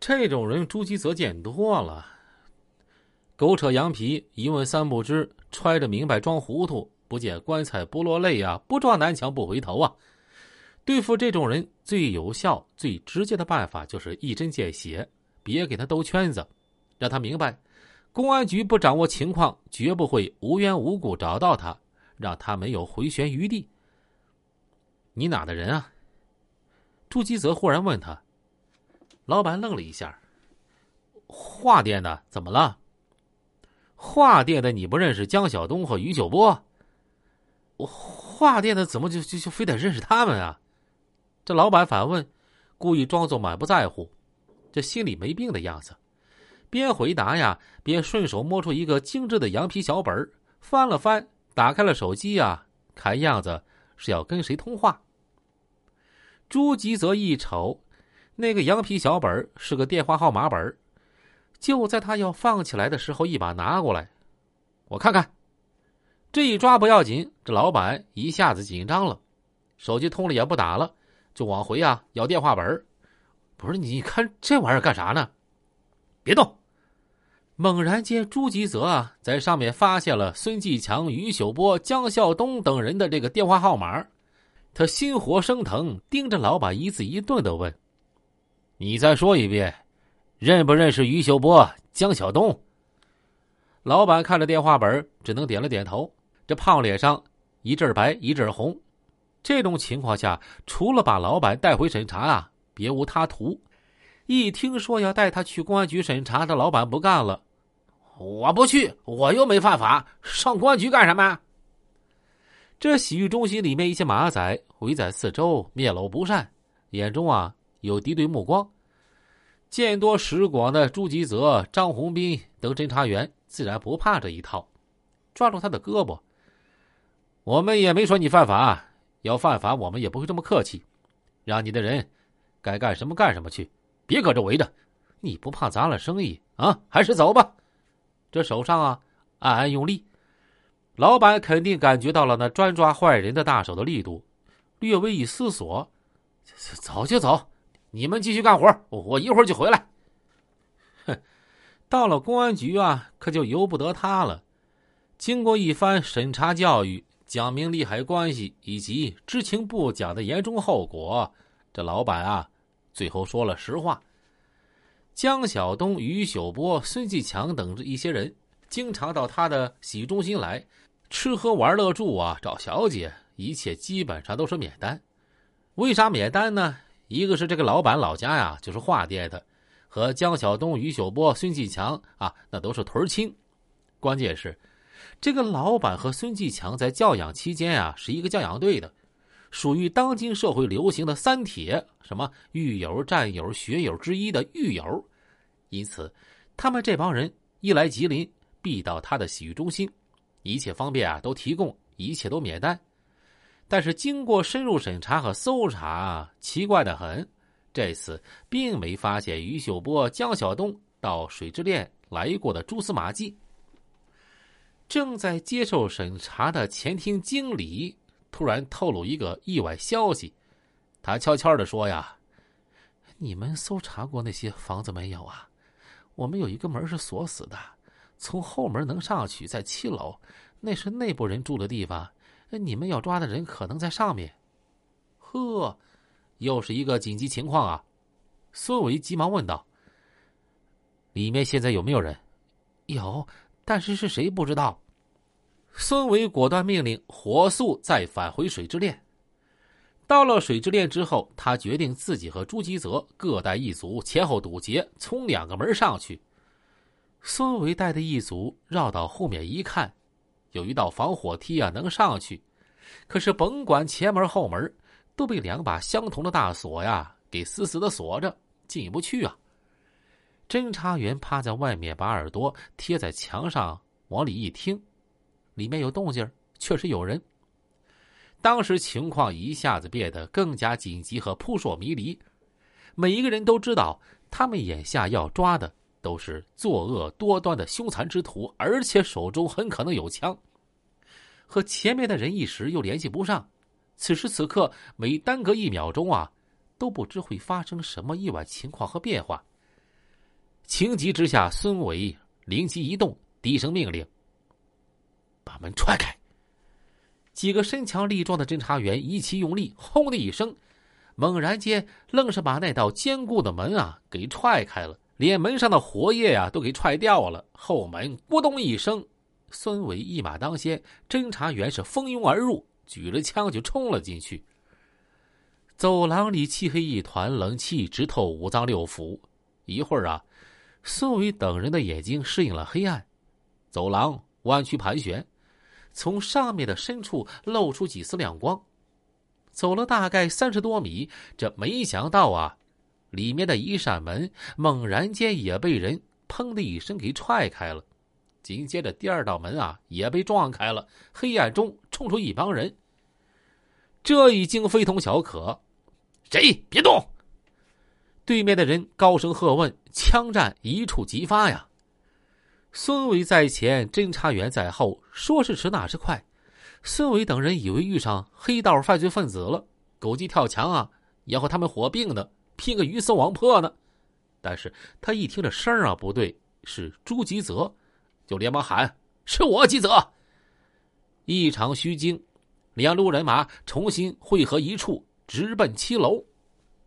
这种人朱基泽见多了，狗扯羊皮，一问三不知，揣着明白装糊涂，不见棺材不落泪啊，不撞南墙不回头啊。对付这种人最有效、最直接的办法就是一针见血，别给他兜圈子，让他明白，公安局不掌握情况，绝不会无缘无故找到他，让他没有回旋余地。你哪的人啊？朱基泽忽然问他。老板愣了一下。画店的怎么了？画店的你不认识江晓东和于秀波？我画店的怎么就就就非得认识他们啊？这老板反问，故意装作满不在乎，这心里没病的样子。边回答呀，边顺手摸出一个精致的羊皮小本翻了翻，打开了手机呀，看样子是要跟谁通话。朱吉泽一瞅，那个羊皮小本是个电话号码本就在他要放起来的时候，一把拿过来，我看看。这一抓不要紧，这老板一下子紧张了，手机通了也不打了。就往回啊，要电话本不是你看这玩意儿干啥呢？别动！猛然间，朱吉泽啊，在上面发现了孙继强、于秀波、江孝东等人的这个电话号码，他心火升腾，盯着老板一字一顿的问：“你再说一遍，认不认识于秀波、江晓东？”老板看着电话本，只能点了点头。这胖脸上一阵白一阵红。这种情况下，除了把老板带回审查啊，别无他途。一听说要带他去公安局审查，这老板不干了：“我不去，我又没犯法，上公安局干什么？”这洗浴中心里面一些马仔围在四周，面露不善，眼中啊有敌对目光。见多识广的朱吉泽、张宏斌等侦查员自然不怕这一套，抓住他的胳膊：“我们也没说你犯法。”要犯法，我们也不会这么客气，让你的人该干什么干什么去，别搁这围着。你不怕砸了生意啊？还是走吧。这手上啊，暗暗用力。老板肯定感觉到了那专抓坏人的大手的力度，略微一思索，走就走，你们继续干活，我一会儿就回来。哼，到了公安局啊，可就由不得他了。经过一番审查教育。讲明利害关系以及知情不讲的严重后果，这老板啊，最后说了实话。江晓东、于秀波、孙继强等这一些人，经常到他的洗浴中心来吃喝玩乐住啊，找小姐，一切基本上都是免单。为啥免单呢？一个是这个老板老家呀，就是化店的，和江晓东、于秀波、孙继强啊，那都是屯亲。关键是。这个老板和孙继强在教养期间啊，是一个教养队的，属于当今社会流行的“三铁”什么狱友、战友、学友之一的狱友，因此，他们这帮人一来吉林，必到他的洗浴中心，一切方便啊都提供，一切都免单。但是经过深入审查和搜查，奇怪的很，这次并没发现于秀波、江晓东到水之恋来过的蛛丝马迹。正在接受审查的前厅经理突然透露一个意外消息，他悄悄的说：“呀，你们搜查过那些房子没有啊？我们有一个门是锁死的，从后门能上去，在七楼，那是内部人住的地方。你们要抓的人可能在上面。”呵，又是一个紧急情况啊！孙伟急忙问道：“里面现在有没有人？”“有。”但是是谁不知道？孙伟果断命令火速再返回水之恋。到了水之恋之后，他决定自己和朱吉泽各带一组，前后堵截，从两个门上去。孙伟带的一组绕到后面一看，有一道防火梯啊，能上去。可是甭管前门后门，都被两把相同的大锁呀给死死的锁着，进不去啊。侦查员趴在外面，把耳朵贴在墙上，往里一听，里面有动静确实有人。当时情况一下子变得更加紧急和扑朔迷离，每一个人都知道，他们眼下要抓的都是作恶多端的凶残之徒，而且手中很可能有枪。和前面的人一时又联系不上，此时此刻每耽搁一秒钟啊，都不知会发生什么意外情况和变化。情急之下，孙伟灵机一动，低声命令：“把门踹开！”几个身强力壮的侦查员一起用力，轰的一声，猛然间，愣是把那道坚固的门啊给踹开了，连门上的活页呀都给踹掉了。后门咕咚一声，孙伟一马当先，侦查员是蜂拥而入，举着枪就冲了进去。走廊里漆黑一团，冷气直透五脏六腑。一会儿啊，孙伟等人的眼睛适应了黑暗，走廊弯曲盘旋。从上面的深处露出几丝亮光，走了大概三十多米，这没想到啊，里面的一扇门猛然间也被人砰的一声给踹开了，紧接着第二道门啊也被撞开了，黑暗中冲出一帮人。这已经非同小可，谁别动！对面的人高声喝问，枪战一触即发呀。孙伟在前，侦查员在后，说是迟那是快。孙伟等人以为遇上黑道犯罪分子了，狗急跳墙啊，要和他们火并的，拼个鱼死网破呢。但是他一听这声啊不对，是朱吉泽，就连忙喊：“是我吉泽！”一场虚惊，两路人马重新汇合一处，直奔七楼。